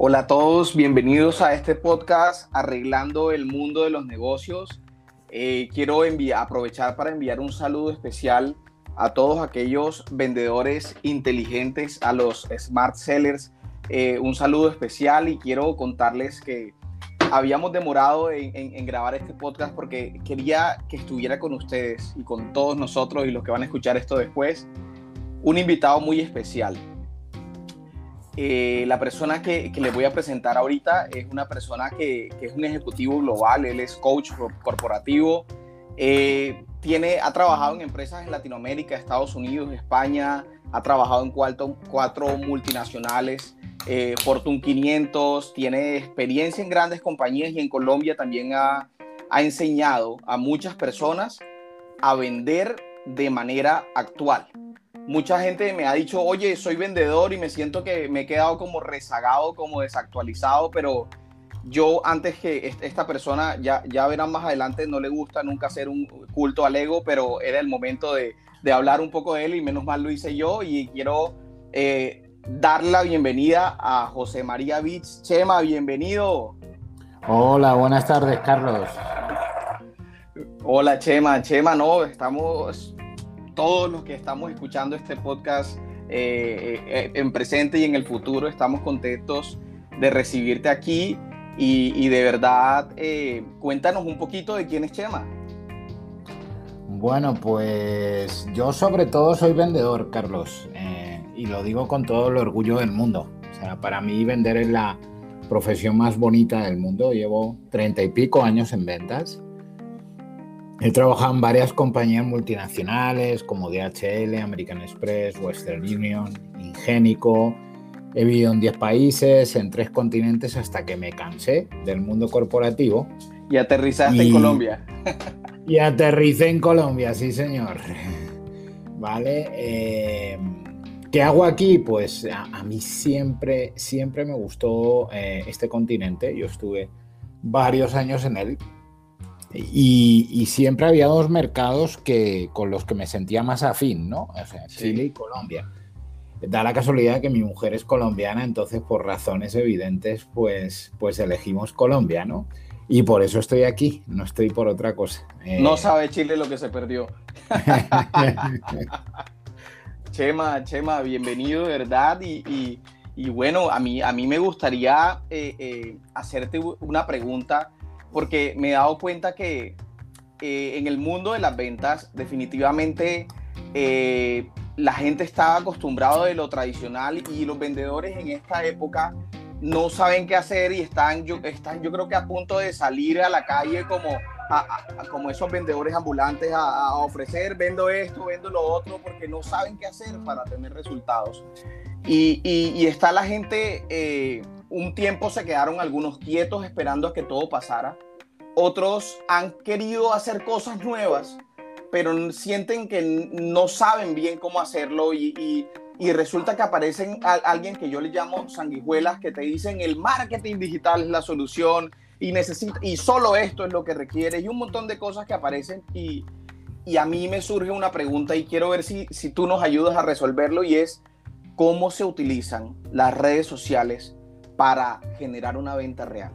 Hola a todos, bienvenidos a este podcast Arreglando el Mundo de los Negocios. Eh, quiero aprovechar para enviar un saludo especial a todos aquellos vendedores inteligentes, a los smart sellers. Eh, un saludo especial y quiero contarles que habíamos demorado en, grabar este podcast porque quería que estuviera con ustedes y con todos nosotros y los que van a escuchar esto después, un invitado muy especial. Eh, la persona que, que, les voy a presentar ahorita es una persona que, que, es un ejecutivo global, él es coach corporativo, eh, tiene, ha trabajado en empresas en Latinoamérica, Estados Unidos, España, ha trabajado en cuatro, cuatro multinacionales, eh, Fortune 500, tiene experiencia en grandes compañías y en Colombia también ha, ha enseñado a muchas personas a vender de manera actual. Mucha gente me ha dicho, oye, soy vendedor y me siento que me he quedado como rezagado, como desactualizado, pero yo antes que esta persona, ya, ya verán más adelante, no le gusta nunca hacer un culto al ego, pero era el momento de, de hablar un poco de él y menos mal lo hice yo y quiero eh, dar la bienvenida a José María Vich. Chema, bienvenido. Hola, buenas tardes, Carlos. Hola, Chema. Chema, no, estamos todos los que estamos escuchando este podcast eh, eh, en presente y en el futuro, estamos contentos de recibirte aquí y, de verdad, eh, cuéntanos un poquito de quién es Chema. Bueno, pues yo sobre todo soy vendedor, Carlos y lo digo con todo el orgullo del mundo. O sea, para mí vender es la profesión más bonita del mundo. Llevo treinta y pico años en ventas. He trabajado en varias compañías multinacionales como DHL, American Express, Western Union, Ingénico. He vivido en 10 países, en tres continentes, hasta que me cansé del mundo corporativo. Y aterrizaste en Colombia. y aterricé en Colombia, sí, señor. Vale. Eh, ¿Qué hago aquí? Pues a, mí siempre, siempre me gustó eh, este continente. Yo estuve varios años en él y, siempre había dos mercados que, con los que me sentía más afín, ¿no? O sea, Chile y Colombia. Da la casualidad que mi mujer es colombiana, entonces por razones evidentes, pues, pues elegimos Colombia, ¿no? Y por eso estoy aquí, no estoy por otra cosa. No eh, sabe Chile lo que se perdió. Chema, Chema, bienvenido, ¿verdad? Y, bueno, a mí, a mí me gustaría eh, eh, hacerte una pregunta, porque me he dado cuenta que eh, en el mundo de las ventas, definitivamente la gente está acostumbrada de lo tradicional y los vendedores en esta época no saben qué hacer y están yo, están, yo creo que a punto de salir a la calle como como esos vendedores ambulantes a, ofrecer, vendo esto, vendo lo otro, porque no saben qué hacer para tener resultados. Y, y, está la gente, eh, un tiempo se quedaron algunos quietos esperando a que todo pasara. Otros han querido hacer cosas nuevas, pero sienten que no saben bien cómo hacerlo y, y resulta que aparecen alguien que yo le llamo sanguijuelas que te dicen el marketing digital es la solución, y necesita, y solo esto es lo que requiere, y un montón de cosas que aparecen y, y a mí me surge una pregunta y quiero ver si, si tú nos ayudas a resolverlo y es cómo se utilizan las redes sociales para generar una venta real.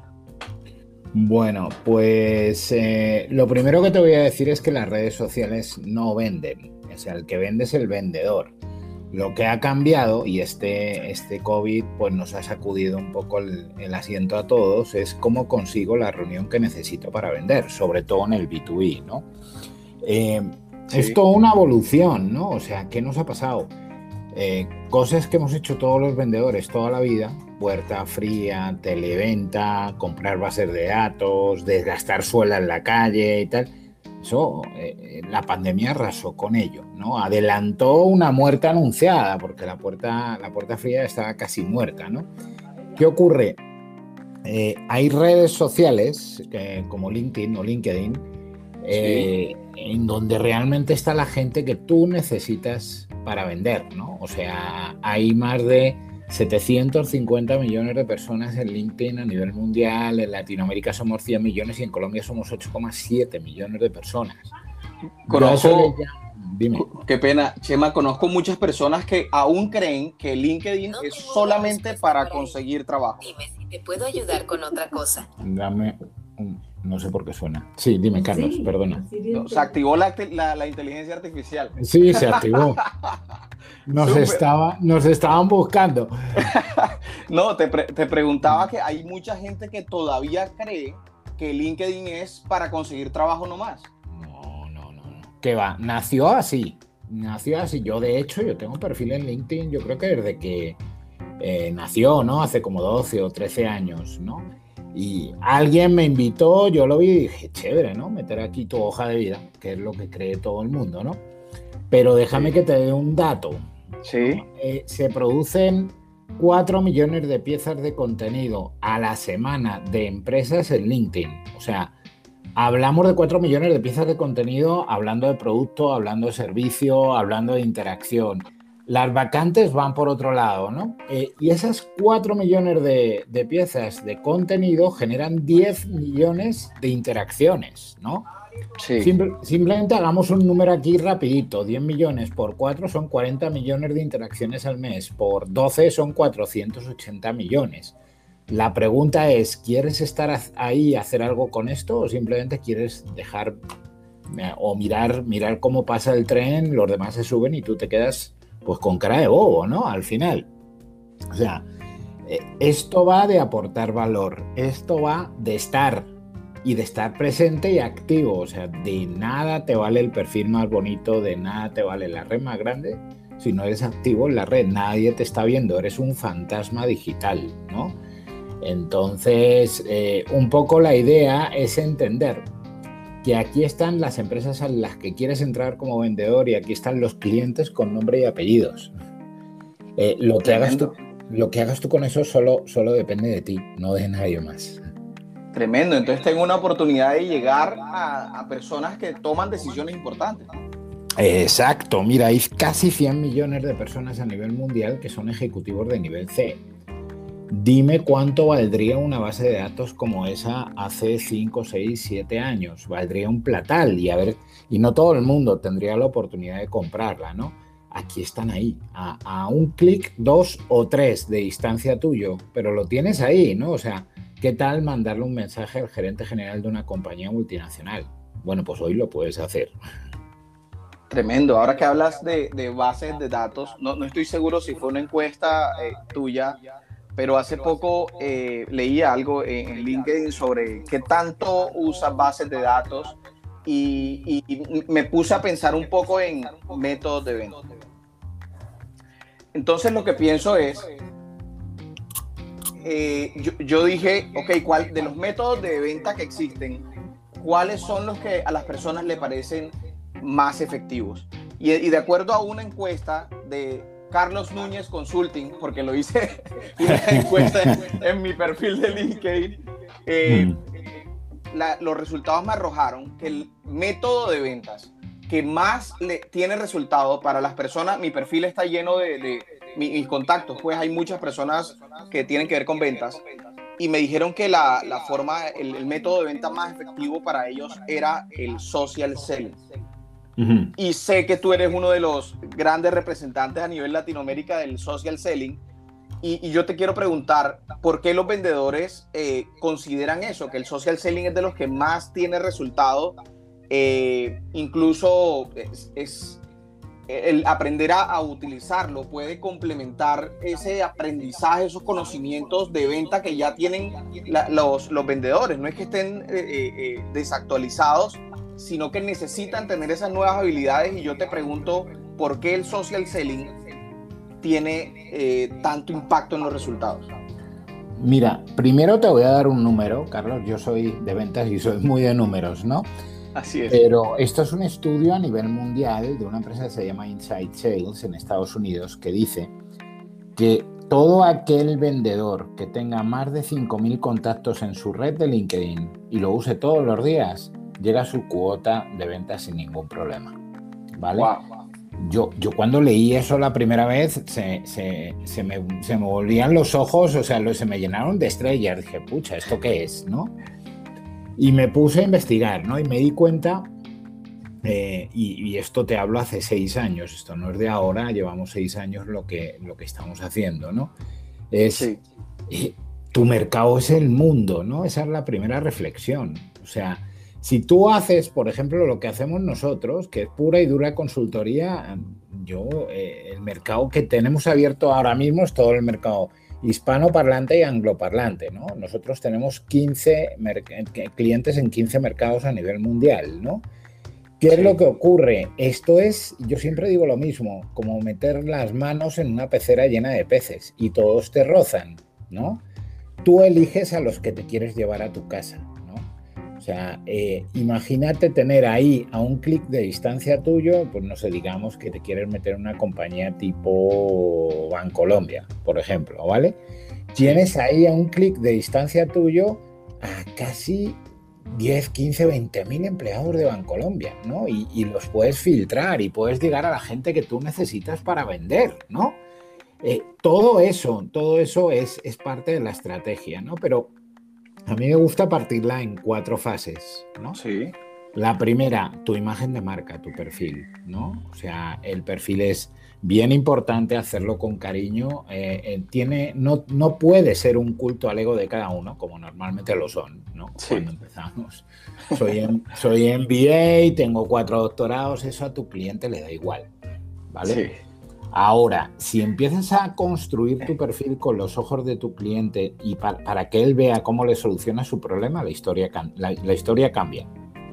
Bueno, pues eh, lo primero que te voy a decir es que las redes sociales no venden, o sea, el que vende es el vendedor. Lo que ha cambiado, y este, este COVID pues nos ha sacudido un poco el, asiento a todos, es cómo consigo la reunión que necesito para vender, sobre todo en el B2B, ¿no? Eh, es toda una evolución, ¿no? O sea, ¿qué nos ha pasado? Eh, cosas que hemos hecho todos los vendedores toda la vida, puerta fría, televenta, comprar bases de datos, desgastar suela en la calle y tal eso, eh, la pandemia arrasó con ello, ¿no? Adelantó una muerte anunciada, porque la puerta, la puerta fría estaba casi muerta, ¿no? ¿Qué ocurre? Eh, hay redes sociales como LinkedIn o LinkedIn eh, en donde realmente está la gente que tú necesitas para vender, ¿no? O sea, hay más de 750 millones de personas en LinkedIn a nivel mundial, en Latinoamérica somos 100 millones y en Colombia somos 8,7 millones de personas. Conozco, dime. Qué pena, Chema, conozco muchas personas que aún creen que LinkedIn es solamente para conseguir trabajo. Dime si te puedo ayudar con otra cosa. Dame un, no sé por qué suena. Sí, dime, Carlos, perdona. se activó la, la, inteligencia artificial. Sí, se activó. Nos, estaba, nos estaban buscando. no, te, te preguntaba que hay mucha gente que todavía cree que LinkedIn es para conseguir trabajo nomás. No, no, no, no. Que va, nació así. Nació así. Yo, de hecho, yo tengo un perfil en LinkedIn, yo creo que desde que eh, nació, ¿no? Hace como 12 o 13 años, ¿no? Y alguien me invitó, yo lo vi y dije, chévere, ¿no? Meter aquí tu hoja de vida, que es lo que cree todo el mundo, ¿no? Pero déjame que te dé un dato. Sí. Eh, se producen 4 millones de piezas de contenido a la semana de empresas en LinkedIn. O sea, hablamos de 4 millones de piezas de contenido hablando de producto, hablando de servicio, hablando de interacción. Las vacantes van por otro lado, ¿no? Eh, y esas 4 millones de, de, piezas de contenido generan 10 millones de interacciones, ¿no? simplemente hagamos un número aquí rapidito. 10 millones por 4 son 40 millones de interacciones al mes. Por 12 son 480 millones. La pregunta es, ¿quieres estar ahí, hacer algo con esto o simplemente quieres dejar eh, o mirar, mirar cómo pasa el tren, los demás se suben y tú te quedas pues con cara de bobo, ¿no? Al final. O sea, eh, esto va de aportar valor, esto va de estar, y de estar presente y activo. O sea, de nada te vale el perfil más bonito, de nada te vale la red más grande si no eres activo en la red. Nadie te está viendo, eres un fantasma digital, ¿no? Entonces, eh, un poco la idea es entender que aquí están las empresas a las que quieres entrar como vendedor y aquí están los clientes con nombre y apellidos. Eh, lo, que hagas tú, lo que hagas tú con eso solo, solo depende de ti, no de nadie más. Tremendo, entonces tengo una oportunidad de llegar a, personas que toman decisiones importantes. Exacto, mira, hay casi 100 millones de personas a nivel mundial que son ejecutivos de nivel C. Dime cuánto valdría una base de datos como esa hace 5, 6, 7 años. Valdría un platal y a ver, y no todo el mundo tendría la oportunidad de comprarla, ¿no? Aquí están ahí, a, un clic, dos o tres de distancia tuyo, pero lo tienes ahí, ¿no? O sea, ¿Qué tal mandarle un mensaje al gerente general de una compañía multinacional? Bueno, pues hoy lo puedes hacer. Tremendo. Ahora que hablas de, bases de datos, no, estoy seguro si fue una encuesta eh, tuya, pero hace poco eh, leí algo en, LinkedIn sobre qué tanto usas bases de datos y, y, me puse a pensar un poco en métodos de venta. Entonces lo que pienso es, eh, yo, dije, ok, ¿cuál, de los métodos de venta que existen, ¿cuáles son los que a las personas le parecen más efectivos? Y, de acuerdo a una encuesta de Carlos Núñez Consulting, porque lo hice una encuesta en, mi perfil de LinkedIn, eh, mm. los resultados me arrojaron que el método de ventas que más le tiene resultado para las personas, mi perfil está lleno de mis contactos, pues hay muchas personas que tienen que ver con ventas y me dijeron que la, la forma, el, método de venta más efectivo para ellos era el social selling. Y sé que tú eres uno de los grandes representantes a nivel Latinoamérica del social selling. Y, yo te quiero preguntar, ¿por qué los vendedores eh, consideran eso? Que el social selling es de los que más tiene resultado. Eh, incluso es el aprender a, utilizarlo puede complementar ese aprendizaje, esos conocimientos de venta que ya tienen los, los, vendedores. No es que estén eh, eh, eh, desactualizados, sino que necesitan tener esas nuevas habilidades. Y yo te pregunto, ¿por qué el social selling tiene tanto impacto en los resultados? Mira, primero te voy a dar un número, Carlos. Yo soy de ventas y soy muy de números, ¿no? Así es. Pero esto es un estudio a nivel mundial de una empresa que se llama Inside Sales en Estados Unidos que dice que todo aquel vendedor que tenga más de 5.000 contactos en su red de LinkedIn y lo use todos los días, llega a su cuota de ventas sin ningún problema. ¿Vale? Yo, yo cuando leí eso la primera vez, se, se, se, me, se, me, volvían los ojos, o sea, se me llenaron de estrellas. Dije, pucha, ¿esto qué es? ¿No? Y me puse a investigar, ¿no? Y me di cuenta Eh, y, esto te hablo hace seis años, esto no es de ahora, llevamos seis años lo que, lo que estamos haciendo, ¿no? Es, tu mercado es el mundo, ¿no? Esa es la primera reflexión. O sea, si tú haces, por ejemplo, lo que hacemos nosotros, que es pura y dura consultoría, yo, eh, el mercado que tenemos abierto ahora mismo es todo el mercado hispanoparlante y angloparlante, ¿no? Nosotros tenemos 15 clientes en 15 mercados a nivel mundial, ¿no? ¿Qué es lo que ocurre? Esto es, yo siempre digo lo mismo, como meter las manos en una pecera llena de peces y todos te rozan, ¿no? Tú eliges a los que te quieres llevar a tu casa, sea, eh, imagínate tener ahí a un clic de distancia tuyo, pues no sé, digamos que te quieres meter en una compañía tipo Bancolombia, por ejemplo, ¿vale? Tienes ahí a un clic de distancia tuyo a casi 10, 15, 20 mil empleados de Bancolombia, ¿no? Y, los puedes filtrar y puedes llegar a la gente que tú necesitas para vender, ¿no? Eh, todo eso, todo eso es, es parte de la estrategia, ¿no? Pero a mí me gusta partirla en cuatro fases, ¿no? Sí. La primera, tu imagen de marca, tu perfil, ¿no? O sea, el perfil es bien importante hacerlo con cariño. Eh, eh, tiene, no, no puede ser un culto al ego de cada uno, como normalmente lo son, ¿no? Cuando empezamos. Soy, en, soy MBA, tengo cuatro doctorados, eso a tu cliente le da igual, ¿vale? Sí. Ahora, si empiezas a construir tu perfil con los ojos de tu cliente y para que él vea cómo le soluciona su problema, la historia, la, historia cambia.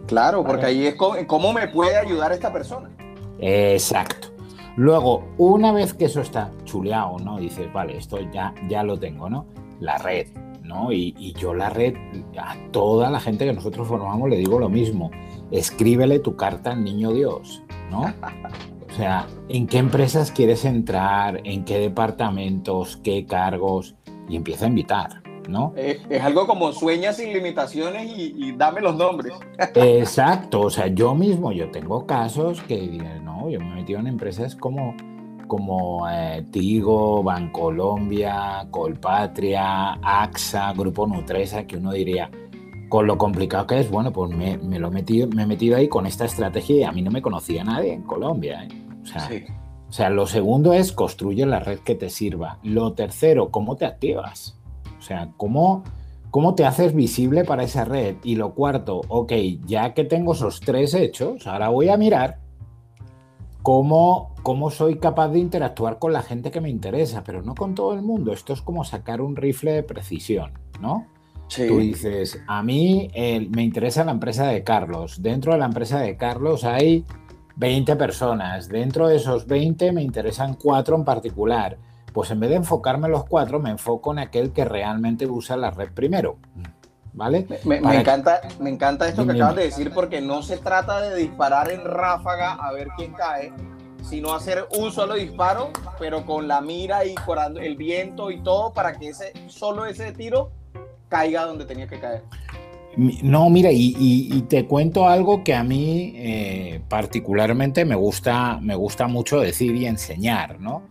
Claro, porque ahí es cómo me puede ayudar esta persona. Exacto. Luego, una vez que eso está chuleado, ¿no? Dices, vale, esto ya, ya lo tengo, ¿no? La red, ¿no? Y, yo la red, a toda la gente que nosotros formamos le digo lo mismo. Escríbele tu carta al niño Dios, ¿no? O sea, ¿en qué empresas quieres entrar? ¿En qué departamentos? ¿Qué cargos? Y empieza a invitar, ¿no? Es, algo como sueña sin limitaciones y, dame los nombres. Exacto, o sea, yo mismo, yo tengo casos que, no, yo me he metido en empresas como, como eh, Tigo, Bancolombia, Colpatria, AXA, Grupo Nutresa, que uno diría, con lo complicado que es, bueno, pues me, lo he metido, me he metido ahí con esta estrategia y a mí no me conocía nadie en Colombia. ¿eh? O, sea, o sea, lo segundo es construye la red que te sirva. Lo tercero, ¿cómo te activas? O sea, ¿cómo, ¿cómo te haces visible para esa red? Y lo cuarto, ok, ya que tengo esos tres hechos, ahora voy a mirar cómo, cómo soy capaz de interactuar con la gente que me interesa, pero no con todo el mundo. Esto es como sacar un rifle de precisión, ¿no? Tú dices, a mí me interesa la empresa de Carlos. Dentro de la empresa de Carlos hay 20 personas. Dentro de esos 20 me interesan cuatro en particular pues en vez de enfocarme en los cuatro, me enfoco en aquel que realmente usa la red primero. ¿Vale? Me, encanta, me encanta esto que acabas de decir porque no se trata de disparar en ráfaga a ver quién cae, sino hacer un solo disparo, pero con la mira y el viento y todo para que ese, solo ese tiro caiga donde tenía que caer. No, mira, y, te cuento algo que a mí eh, particularmente me gusta, me gusta mucho decir y enseñar, ¿no?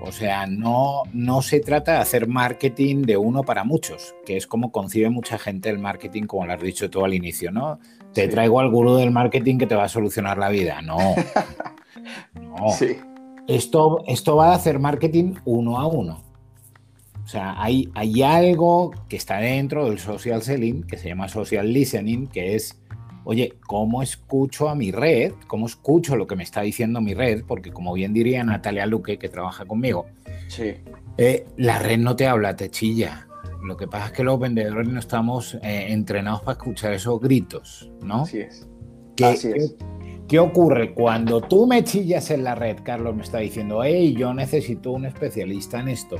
O sea, no, no se trata de hacer marketing de uno para muchos, que es como concibe mucha gente el marketing, como lo has dicho tú al inicio, ¿no? Te traigo al gurú del marketing que te va a solucionar la vida. No. no. Sí. Esto, esto va a hacer marketing uno a uno. O sea, hay, hay algo que está dentro del social selling que se llama social listening, que es oye, ¿cómo escucho a mi red? ¿Cómo escucho lo que me está diciendo mi red? Porque como bien diría Natalia Luque, que trabaja conmigo, eh, la red no te habla, te chilla. Lo que pasa es que los vendedores no estamos eh, entrenados para escuchar esos gritos, ¿no? Así es. ¿Qué, Así es. ¿Qué ocurre? Cuando tú me chillas en la red, Carlos me está diciendo, hey, yo necesito un especialista en esto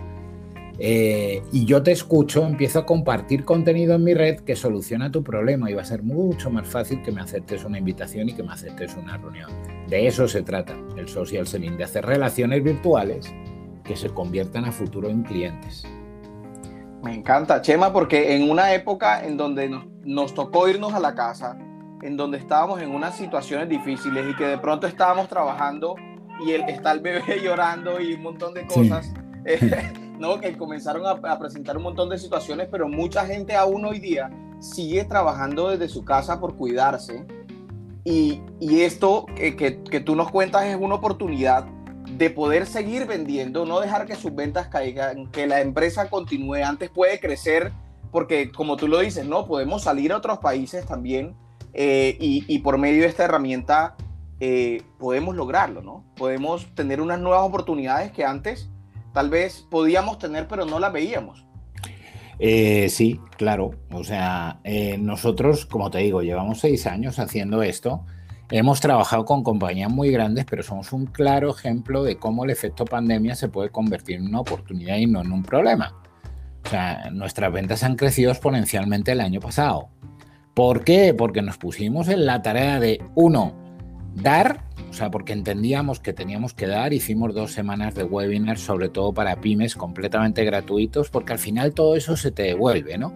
eh, y yo te escucho, empiezo a compartir contenido en mi red que soluciona tu problema y va a ser mucho más fácil que me aceptes una invitación y que me aceptes una reunión. De eso se trata el social selling, de hacer relaciones virtuales que se conviertan a futuro en clientes. Me encanta, Chema, porque en una época en donde nos, tocó irnos a la casa, en donde estábamos en unas situaciones difíciles y que de pronto estábamos trabajando y el, está el bebé llorando y un montón de cosas. ¿no? que comenzaron a, presentar un montón de situaciones, pero mucha gente aún hoy día sigue trabajando desde su casa por cuidarse y, esto que, que, tú nos cuentas es una oportunidad de poder seguir vendiendo, no dejar que sus ventas caigan, que la empresa continúe. Antes puede crecer porque, como tú lo dices, no podemos salir a otros países también eh, y, por medio de esta herramienta eh, podemos lograrlo, ¿no? Podemos tener unas nuevas oportunidades que antes tal vez podíamos tener, pero no las veíamos. Eh, sí, claro. O sea, nosotros, como te digo, llevamos seis años haciendo esto. Hemos trabajado con compañías muy grandes, pero somos un claro ejemplo de cómo el efecto pandemia se puede convertir en una oportunidad y no en un problema. O sea, nuestras ventas han crecido exponencialmente el año pasado. ¿Por qué? Porque nos pusimos en la tarea de, uno, dar, o sea, porque entendíamos que teníamos que dar, hicimos dos semanas de webinars, sobre todo para pymes, completamente gratuitos, porque al final todo eso se te devuelve, ¿no?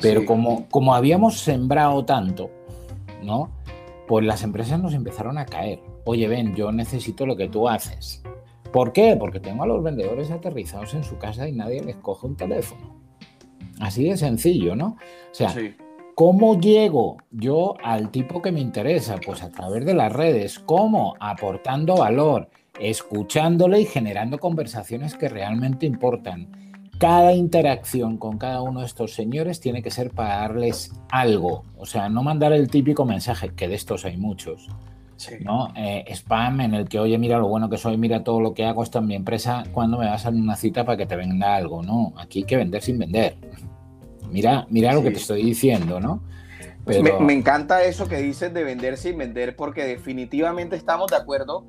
Pero como, como habíamos sembrado tanto, ¿no? Pues las empresas nos empezaron a caer. Oye, ven, yo necesito lo que tú haces. ¿Por qué? Porque tengo a los vendedores aterrizados en su casa y nadie les coge un teléfono. Así de sencillo, ¿no? O sea, ¿Cómo llego yo al tipo que me interesa? Pues a través de las redes. ¿Cómo? Aportando valor, escuchándole y generando conversaciones que realmente importan. Cada interacción con cada uno de estos señores tiene que ser para darles algo. O sea, no mandar el típico mensaje, que de estos hay muchos. ¿no? Eh, spam en el que, oye, mira lo bueno que soy, mira todo lo que hago, esto en mi empresa, cuando me vas a una cita para que te venda algo? No, aquí hay que vender sin vender. Mira, mira lo que te estoy diciendo, ¿no? Pues me, encanta eso que dices de vender sin vender, porque definitivamente estamos de acuerdo.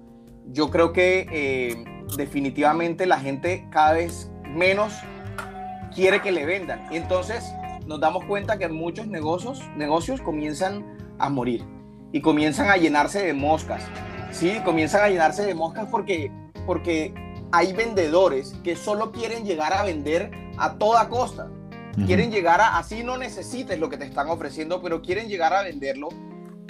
Yo creo que eh, definitivamente la gente cada vez menos quiere que le vendan. Y entonces nos damos cuenta que muchos negocios, negocios comienzan a morir y comienzan a llenarse de moscas. Sí, comienzan a llenarse de moscas porque, porque hay vendedores que solo quieren llegar a vender a toda costa. Quieren llegar a, así no necesites lo que te están ofreciendo, pero quieren llegar a venderlo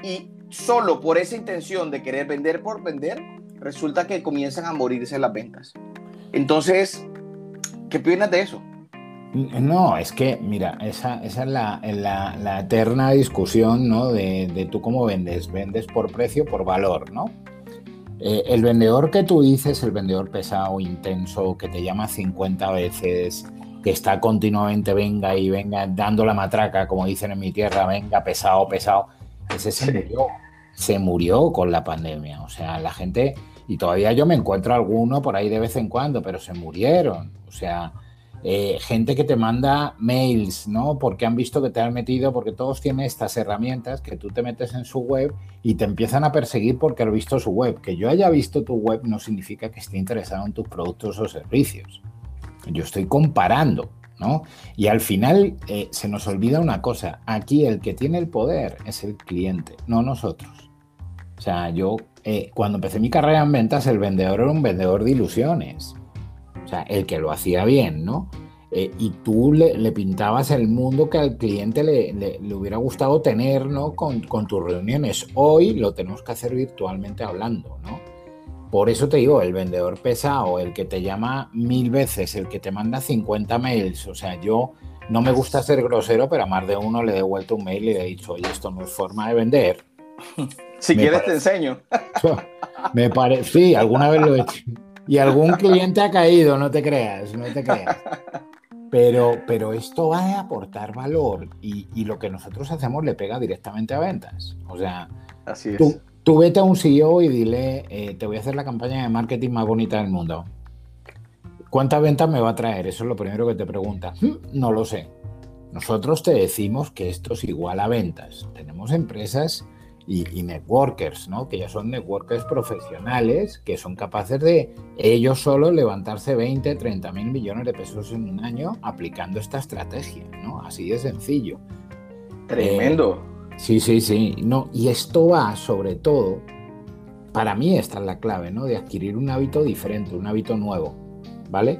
y solo por esa intención de querer vender por vender, resulta que comienzan a morirse las ventas. Entonces, ¿qué opinas de eso? No, es que, mira, esa, esa es la, la, eterna discusión, ¿no? De, de, tú cómo vendes. Vendes por precio, por valor, ¿no? Eh, el vendedor que tú dices, el vendedor pesado, intenso, que te llama 50 veces, que está continuamente venga y venga dando la matraca, como dicen en mi tierra, venga pesado, pesado, ese se murió, se murió con la pandemia. O sea, la gente, y todavía yo me encuentro alguno por ahí de vez en cuando, pero se murieron. O sea, eh, gente que te manda mails, ¿no? Porque han visto que te han metido, porque todos tienen estas herramientas que tú te metes en su web y te empiezan a perseguir porque han visto su web. Que yo haya visto tu web no significa que esté interesado en tus productos o servicios. Yo estoy comparando, ¿no? Y al final eh, se nos olvida una cosa, aquí el que tiene el poder es el cliente, no nosotros. O sea, yo eh, cuando empecé mi carrera en ventas, el vendedor era un vendedor de ilusiones. O sea, el que lo hacía bien, ¿no? Eh, y tú le, pintabas el mundo que al cliente le, le, hubiera gustado tener, ¿no? Con, con tus reuniones. Hoy lo tenemos que hacer virtualmente hablando, ¿no? Por eso te digo, el vendedor pesado, el que te llama mil veces, el que te manda 50 mails. O sea, yo no me gusta ser grosero, pero a más de uno le he devuelto un mail y le he dicho, oye, esto no es forma de vender. Si quieres te enseño. Me parece, sí, alguna vez lo he hecho. Y algún cliente ha caído, no te creas, no te creas. Pero, pero esto va a aportar valor y, y lo que nosotros hacemos le pega directamente a ventas. O sea, Así es. Tú, Tú vete a un CEO y dile, eh, te voy a hacer la campaña de marketing más bonita del mundo. ¿Cuántas ventas me va a traer? Eso es lo primero que te pregunta. Hmm, no lo sé. Nosotros te decimos que esto es igual a ventas. Tenemos empresas y, networkers, ¿no? Que ya son networkers profesionales que son capaces de ellos solo levantarse 20, 30 mil millones de pesos en un año aplicando esta estrategia, ¿no? Así de sencillo. Tremendo. Eh, Sí, sí, sí. No, y esto va sobre todo, para mí esta es la clave, ¿no? De adquirir un hábito diferente, un hábito nuevo, ¿vale?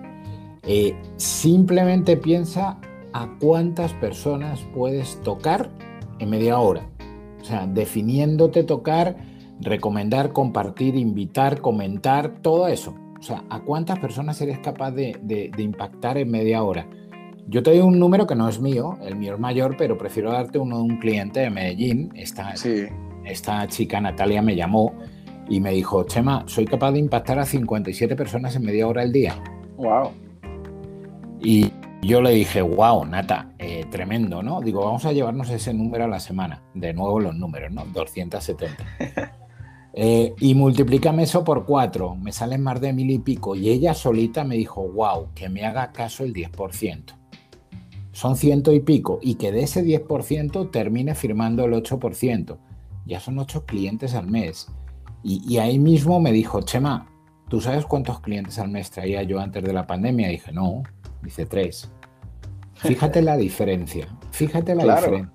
Eh, simplemente piensa a cuántas personas puedes tocar en media hora. O sea, definiéndote tocar, recomendar, compartir, invitar, comentar, todo eso. O sea, a cuántas personas eres capaz de, de impactar en media hora. Yo te doy un número que no es mío, el mío es mayor, pero prefiero darte uno de un cliente de Medellín. Está, esta chica Natalia me llamó y me dijo, Chema, soy capaz de impactar a 57 personas en media hora al día. Wow. Y yo le dije, wow, Nata, eh, tremendo, ¿no? Digo, vamos a llevarnos ese número a la semana. De nuevo los números, ¿no? 270. Eh, y multiplícame eso por cuatro, me salen más de mil y pico. Y ella solita me dijo, wow, que me haga caso el 10%. Son ciento y pico. Y que de ese 10% termine firmando el 8%. Ya son ocho clientes al mes. Y, ahí mismo me dijo, Chema, ¿tú sabes cuántos clientes al mes traía yo antes de la pandemia? dije, no, dice tres. Fíjate la diferencia, fíjate la diferencia.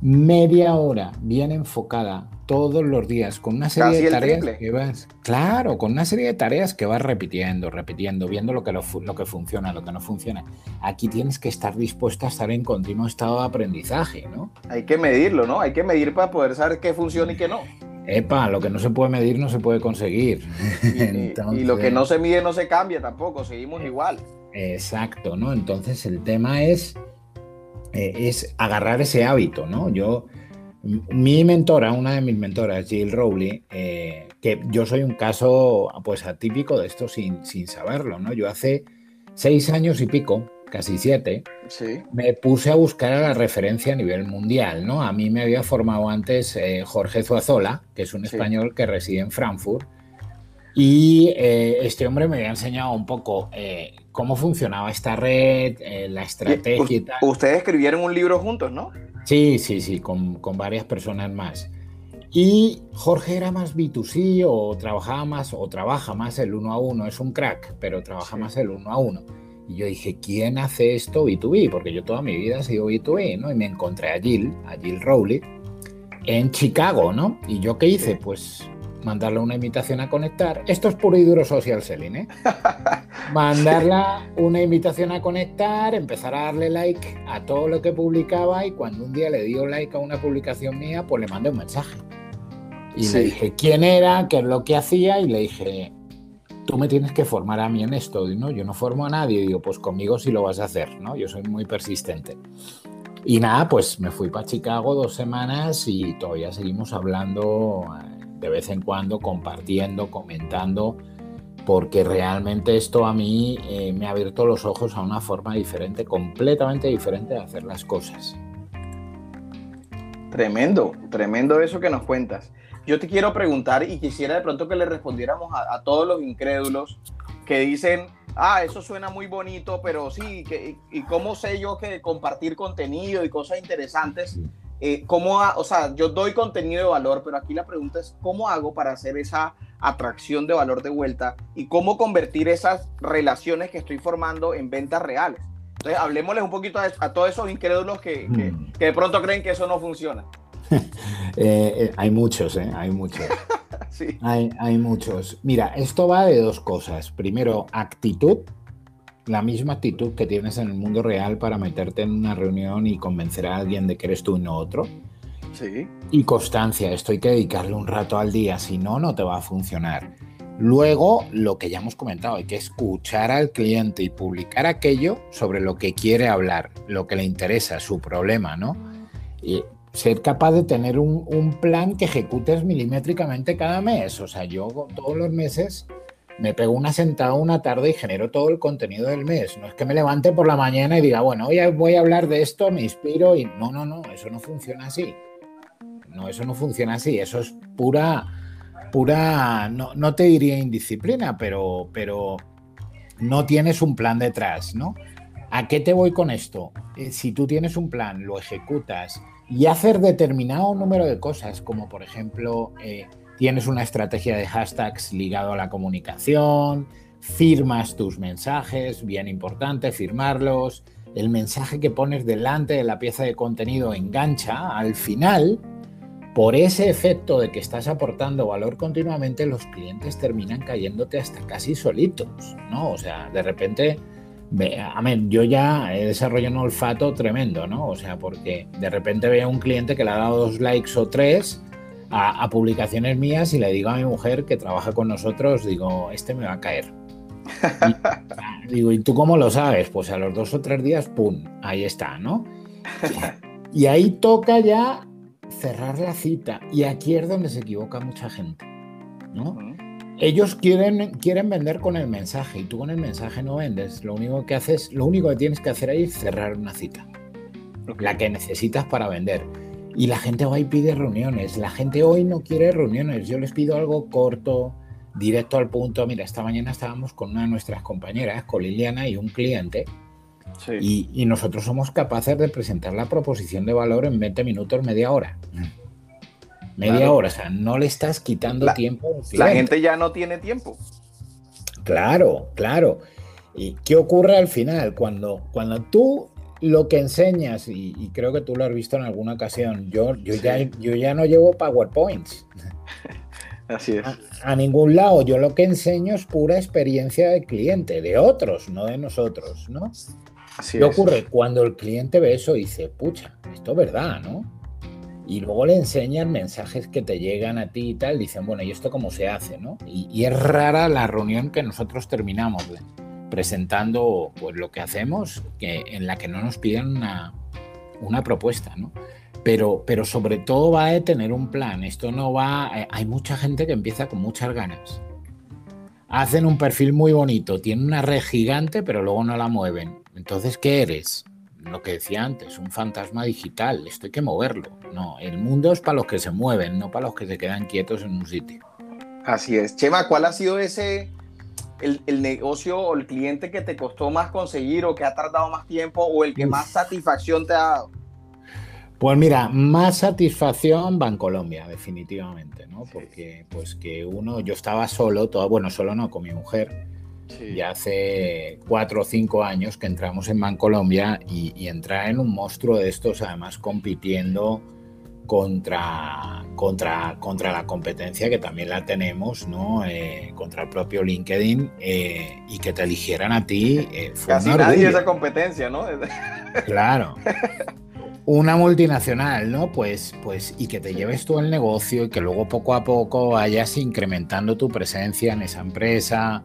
Media hora bien enfocada todos los días con una serie de tareas que vas, claro, con una serie de tareas que vas repitiendo, repitiendo, viendo lo que, lo, que funciona, lo que no funciona. Aquí tienes que estar dispuesto a estar en continuo estado de aprendizaje, ¿no? Hay que medirlo, ¿no? Hay que medir para poder saber qué funciona y qué no. Epa, lo que no se puede medir no se puede conseguir. Y, lo que no se mide no se cambia tampoco, seguimos igual. Exacto, ¿no? Entonces el tema es, eh, es agarrar ese hábito, ¿no? Yo mi mentora, una de mis mentoras, Jill Rowley, eh, que yo soy un caso pues atípico de esto sin, sin saberlo, ¿no? Yo hace seis años y pico, casi siete, me puse a buscar a la referencia a nivel mundial, ¿no? A mí me había formado antes eh, Jorge Zuazola, que es un español que reside en Frankfurt, y eh, este hombre me había enseñado un poco cómo funcionaba esta red, la estrategia y tal. Ustedes escribieron un libro juntos, ¿no? Sí, sí, sí, con, varias personas más. Y Jorge era más B2C o trabajaba más o trabaja más el uno a uno, es un crack, pero trabaja más el uno a uno. Y yo dije, ¿quién hace esto B2B? Porque yo toda mi vida he sido B2B, ¿no? Y me encontré a Jill, a Jill Rowley, en Chicago, ¿no? Y yo qué hice? Pues mandarle una invitación a conectar. Esto es puro y duro social selling, ¿eh? Mandarla una invitación a conectar, empezar a darle like a todo lo que publicaba y cuando un día le dio like a una publicación mía, pues le mandé un mensaje. Y le dije quién era, qué es lo que hacía y le dije, tú me tienes que formar a mí en esto. ¿no? Yo no formo a nadie. Y digo, pues conmigo sí lo vas a hacer, ¿no? Yo soy muy persistente. Y nada, pues me fui para Chicago dos semanas y todavía seguimos hablando eh, de vez en cuando, compartiendo, comentando porque realmente esto a mí eh, me ha abierto los ojos a una forma diferente, completamente diferente de hacer las cosas. Tremendo, tremendo eso que nos cuentas. Yo te quiero preguntar y quisiera de pronto que le respondiéramos a, todos los incrédulos que dicen, ah, eso suena muy bonito, pero sí, ¿y cómo sé yo que compartir contenido y cosas interesantes? Eh, ¿cómo, o sea, yo doy contenido de valor, pero aquí la pregunta es, ¿cómo hago para hacer esa atracción de valor de vuelta y cómo convertir esas relaciones que estoy formando en ventas reales? Entonces, hablemosles un poquito a, todos esos incrédulos que, mm. que, de pronto creen que eso no funciona. Eh, eh, hay muchos, ¿eh? Hay muchos. sí. hay, hay muchos. Mira, esto va de dos cosas. Primero, actitud la misma actitud que tienes en el mundo real para meterte en una reunión y convencer a alguien de que eres tú y no otro. Sí. Y constancia, esto hay que dedicarle un rato al día, si no, no te va a funcionar. Luego, lo que ya hemos comentado, hay que escuchar al cliente y publicar aquello sobre lo que quiere hablar, lo que le interesa, su problema, ¿no? Y ser capaz de tener un, un plan que ejecutes milimétricamente cada mes. O sea, yo todos los meses me pego una sentada una tarde y genero todo el contenido del mes. No es que me levante por la mañana y diga, bueno, hoy voy a hablar de esto, me inspiro y no, no, no, eso no funciona así. No, eso no funciona así. Eso es pura, pura, no, no te diría indisciplina, pero, pero no tienes un plan detrás, ¿no? ¿A qué te voy con esto? Eh, si tú tienes un plan, lo ejecutas y hacer determinado número de cosas, como por ejemplo eh, tienes una estrategia de hashtags ligado a la comunicación, firmas tus mensajes, bien importante, firmarlos, el mensaje que pones delante de la pieza de contenido engancha, al final, por ese efecto de que estás aportando valor continuamente, los clientes terminan cayéndote hasta casi solitos, ¿no? O sea, de repente, yo ya he desarrollado un olfato tremendo, ¿no? O sea, porque de repente veo a un cliente que le ha dado dos likes o tres, a, publicaciones mías y le digo a mi mujer que trabaja con nosotros, digo, este me va a caer. Y, digo, ¿y tú cómo lo sabes? Pues a los dos o tres días, ¡pum! Ahí está, ¿no? Y ahí toca ya cerrar la cita. Y aquí es donde se equivoca mucha gente, ¿no? Ellos quieren, quieren vender con el mensaje y tú con el mensaje no vendes. Lo único que haces, lo único que tienes que hacer es cerrar una cita. La que necesitas para vender. Y la gente va y pide reuniones. La gente hoy no quiere reuniones. Yo les pido algo corto, directo al punto. Mira, esta mañana estábamos con una de nuestras compañeras, con Liliana y un cliente. Y, nosotros somos capaces de presentar la proposición de valor en 20 minutos, media hora. Media hora, o sea, no le estás quitando tiempo. La gente ya no tiene tiempo. Claro, claro. ¿Y qué ocurre al final? Cuando, cuando tú lo que enseñas, y, creo que tú lo has visto en alguna ocasión, yo, yo, ya, yo ya no llevo PowerPoints. Así es. A, ningún lado. Yo lo que enseño es pura experiencia del cliente, de otros, no de nosotros, ¿no? Así ¿Qué ocurre? Cuando el cliente ve eso dice, pucha, esto es verdad, ¿no? y luego le enseñan mensajes que te llegan a ti y tal, dicen, bueno, ¿y esto cómo se hace? ¿no? Y, es rara la reunión que nosotros terminamos presentando pues, lo que hacemos, que, en la que no nos piden una, una propuesta, ¿no? Pero, pero sobre todo va a tener un plan. Esto no va. Eh, hay mucha gente que empieza con muchas ganas. Hacen un perfil muy bonito, tienen una red gigante, pero luego no la mueven. Entonces, ¿qué eres? lo que decía antes, un fantasma digital, esto hay que moverlo. No, el mundo es para los que se mueven, no para los que se quedan quietos en un sitio. Así es. Chema, ¿cuál ha sido ese, el, negocio o el cliente que te costó más conseguir o que ha tardado más tiempo o el que más satisfacción te ha dado? Pues mira, más satisfacción Colombia, definitivamente, ¿no? Porque pues que uno, yo estaba solo, todo, bueno, solo no, con mi mujer, ya hace cuatro o cinco años que entramos en Bancolombia y, y entrar en un monstruo de estos, además compitiendo contra, contra, contra la competencia que también la tenemos, ¿no? Eh, contra el propio LinkedIn eh, y que te eligieran a ti. Eh, Casi nadie esa competencia, ¿no? claro. Una multinacional, ¿no? Pues, pues, y que te lleves tú el negocio y que luego poco a poco vayas incrementando tu presencia en esa empresa,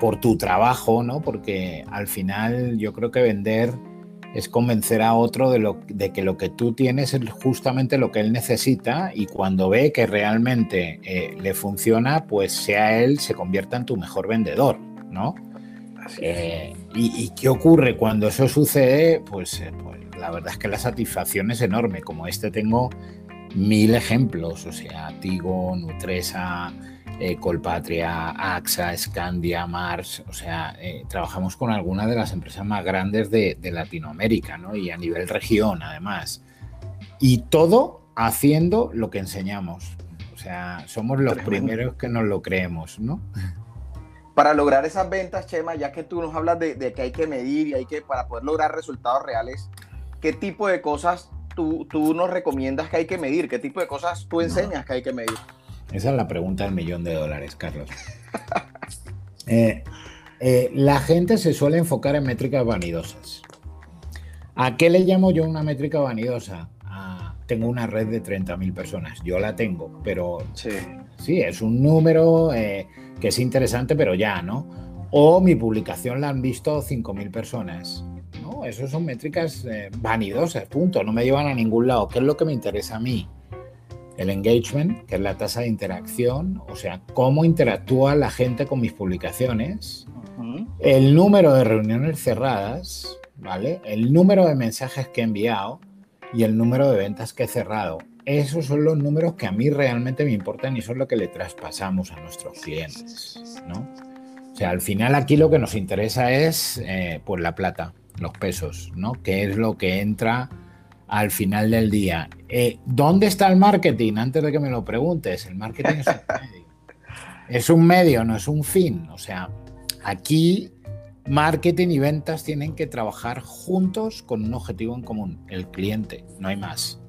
por tu trabajo, ¿no? Porque al final yo creo que vender es convencer a otro de, lo, de que lo que tú tienes es justamente lo que él necesita y cuando ve que realmente eh, le funciona, pues sea él, se convierta en tu mejor vendedor, ¿no? Eh, y, qué ocurre cuando eso sucede? Pues, pues, la verdad es que la satisfacción es enorme. Como este tengo mil ejemplos, o sea, Tigo, Nutresa, eh, Colpatria, AXA, Scandia, Mars, o sea, eh, trabajamos con algunas de las empresas más grandes de, Latinoamérica, ¿no? Y a nivel región, además. Y todo haciendo lo que enseñamos. O sea, somos los primeros que nos lo creemos, ¿no? Para lograr esas ventas, Chema, ya que tú nos hablas de, que hay que medir y hay que, para poder lograr resultados reales, ¿qué tipo de cosas tú, tú nos recomiendas que hay que medir? ¿Qué tipo de cosas tú enseñas que hay que medir? Esa es la pregunta del millón de dólares, Carlos. Eh, eh, la gente se suele enfocar en métricas vanidosas. ¿A qué le llamo yo una métrica vanidosa? tengo una red de 30.000 personas. Yo la tengo, pero sí, sí es un número eh, que es interesante, pero ya, ¿no? O mi publicación la han visto 5.000 personas. No, eso son métricas vanidosas, punto. No me llevan a ningún lado. ¿Qué es lo que me interesa a mí? El engagement, que es la tasa de interacción, o sea, cómo interactúa la gente con mis publicaciones, el número de reuniones cerradas, ¿vale? El número de mensajes que he enviado y el número de ventas que he cerrado. Esos son los números que a mí realmente me importan y son lo que le traspasamos a nuestros clientes, ¿no? O sea, al final aquí lo que nos interesa es eh, pues la plata, los pesos, ¿no? ¿Qué es lo que entra al final del día. Eh, ¿Dónde está el marketing? Antes de que me lo preguntes, el marketing es un medio. Es un medio, no es un fin. O sea, aquí marketing y ventas tienen que trabajar juntos con un objetivo en común, el cliente, no hay más.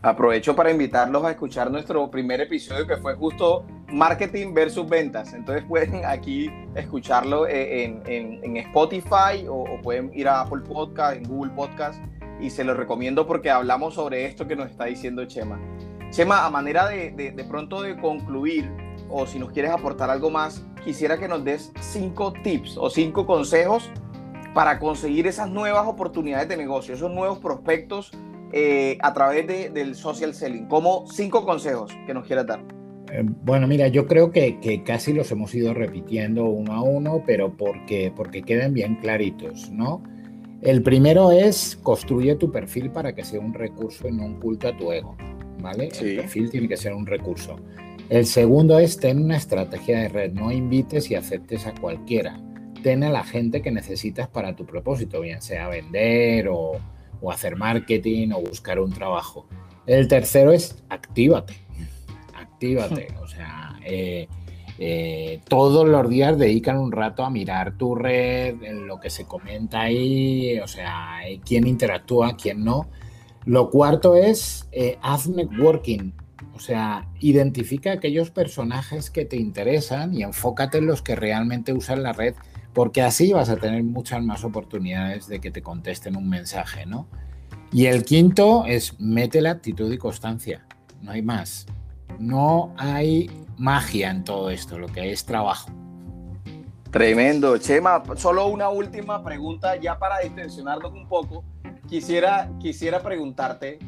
Aprovecho para invitarlos a escuchar nuestro primer episodio que fue justo marketing versus ventas. Entonces pueden aquí escucharlo eh, en, Spotify o, o, pueden ir a Apple Podcast, en Google Podcast y se lo recomiendo porque hablamos sobre esto que nos está diciendo Chema. Chema, a manera de, de, pronto de concluir, o si nos quieres aportar algo más, quisiera que nos des cinco tips o cinco consejos para conseguir esas nuevas oportunidades de negocio, esos nuevos prospectos eh, a través de, del social selling? Como cinco consejos que nos quieras dar. Eh, bueno, mira, yo creo que, que, casi los hemos ido repitiendo uno a uno, pero porque, porque queden bien claritos, ¿no? El primero es construye tu perfil para que sea un recurso y no un culto a tu ego, ¿vale? El perfil tiene que ser un recurso. El segundo es ten una estrategia de red, no invites y aceptes a cualquiera. Ten a la gente que necesitas para tu propósito, bien sea vender o, o hacer marketing o buscar un trabajo. El tercero es actívate, actívate, o sea, eh, eh, todos los días dedican un rato a mirar tu red, lo que se comenta ahí, o sea, eh, quién interactúa, quién no. Lo cuarto es haz networking, o sea, identifica aquellos personajes que te interesan y enfócate en los que realmente usan la red, porque así vas a tener muchas más oportunidades de que te contesten un mensaje, ¿no? Y el quinto es mete la actitud y constancia, no hay más. No hay magia en todo esto, lo que es trabajo. Tremendo. Chema, solo una última pregunta ya para distensionarnos un poco. Quisiera, quisiera preguntarte,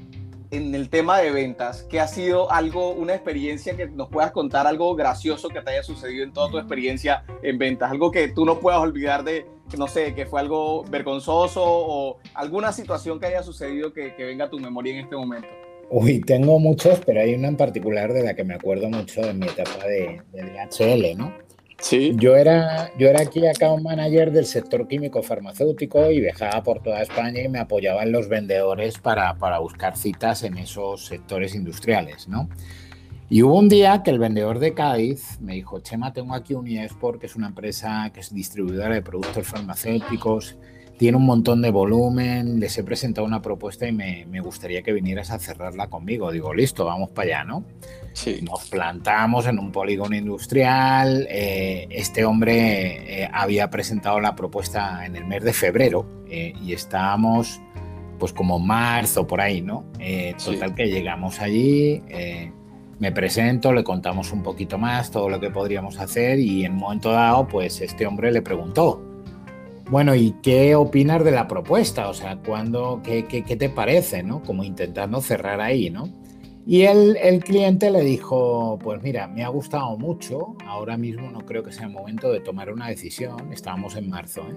en el tema de ventas, ¿qué ha sido algo, una experiencia que nos puedas contar, algo gracioso que te haya sucedido en toda tu experiencia en ventas? Algo que tú no puedas olvidar de, no sé, que fue algo vergonzoso o alguna situación que haya sucedido que, venga a tu memoria en este momento. Uy, tengo muchos, pero hay una en particular de la que me acuerdo mucho de mi etapa de, de DHL, ¿no? Sí. Yo era, yo era aquí account manager del sector químico farmacéutico y viajaba por toda España y me apoyaba en los vendedores para, para buscar citas en esos sectores industriales, ¿no? Y hubo un día que el vendedor de Cádiz me dijo, Chema, tengo aquí un eSport, que es una empresa que es distribuidora de productos farmacéuticos, tiene un montón de volumen, les he presentado una propuesta y me, me gustaría que vinieras a cerrarla conmigo. Digo, listo, vamos para allá, ¿no? Sí. Nos plantamos en un polígono industrial. Eh, este hombre eh, había presentado la propuesta en el mes de febrero eh, y estábamos pues como marzo por ahí, ¿no? total sí. que llegamos allí, me presento, le contamos un poquito más todo lo que podríamos hacer y en un momento dado pues este hombre le preguntó, bueno, ¿y qué opinas de la propuesta? O sea, ¿cuándo, qué, qué, qué te parece? ¿no? Como intentando cerrar ahí, ¿no? Y el, el, cliente le dijo, pues mira, me ha gustado mucho, ahora mismo no creo que sea el momento de tomar una decisión, estábamos en marzo, ¿eh?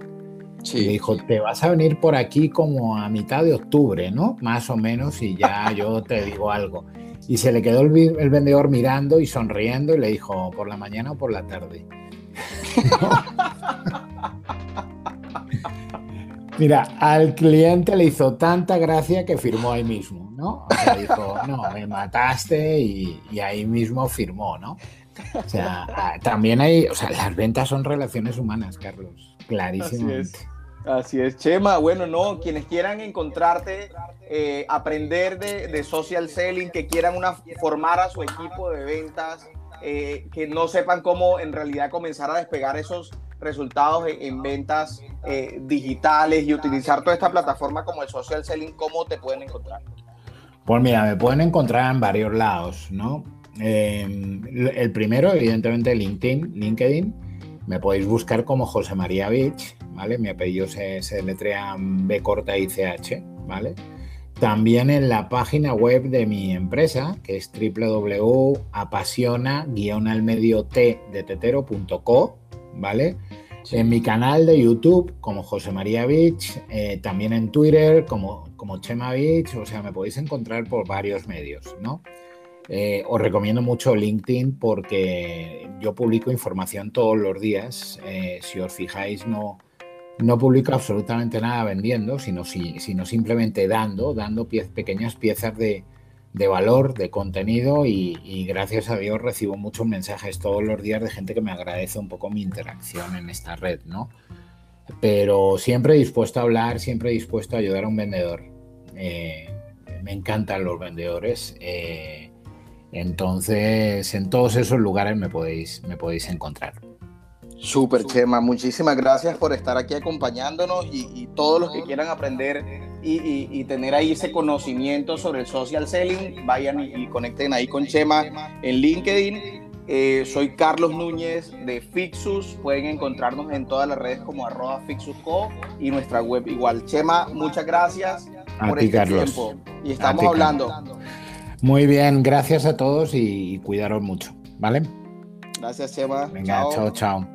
Sí. Y le dijo, te vas a venir por aquí como a mitad de octubre, ¿no? Más o menos, y ya yo te digo algo. Y se le quedó el, el vendedor mirando y sonriendo y le dijo, ¿por la mañana o por la tarde? Mira, al cliente le hizo tanta gracia que firmó ahí mismo, ¿no? O sea, dijo, no, me mataste y, y ahí mismo firmó, ¿no? O sea, también hay, o sea, las ventas son relaciones humanas, Carlos, clarísimamente. Así es. Así es, Chema. Bueno, no, quienes quieran encontrarte, eh, aprender de, de, social selling, que quieran una, formar a su equipo de ventas, eh, que no sepan cómo en realidad comenzar a despegar esos resultados en, en ventas eh, digitales y utilizar toda esta plataforma como el social selling, ¿cómo te pueden encontrar? Pues mira, me pueden encontrar en varios lados, ¿no? Eh, el primero, evidentemente, LinkedIn, LinkedIn. Me podéis buscar como José María Beach, ¿vale? Mi apellido se, se letrea B corta y CH, ¿vale? También en la página web de mi empresa, que es www.apasiona-almedio de tetero.co, ¿vale? Sí. En mi canal de YouTube como José María Beach, eh, también en Twitter como, como Chema Beach, o sea, me podéis encontrar por varios medios, ¿no? Eh, os recomiendo mucho LinkedIn porque yo publico información todos los días. Eh, si os fijáis, no, no publico absolutamente nada vendiendo, sino, si, sino simplemente dando, dando pie, pequeñas piezas de, de valor, de contenido y, gracias a Dios recibo muchos mensajes todos los días de gente que me agradece un poco mi interacción en esta red, ¿no? Pero siempre dispuesto a hablar, siempre dispuesto a ayudar a un vendedor. Eh, me encantan los vendedores. Eh, entonces, en todos esos lugares me podéis, me podéis encontrar. Súper, Chema. Muchísimas gracias por estar aquí acompañándonos y, y todos los que quieran aprender y, y, y, tener ahí ese conocimiento sobre el social selling, vayan y, conecten ahí con Chema en LinkedIn. Eh, soy Carlos Núñez de Fixus. Pueden encontrarnos en todas las redes como arroba FixusCo y nuestra web igual. Chema, muchas gracias por este tiempo. Y estamos hablando. Muy bien, gracias a todos y, cuidaros mucho, ¿vale? Gracias, Chema. Venga, chao, chao.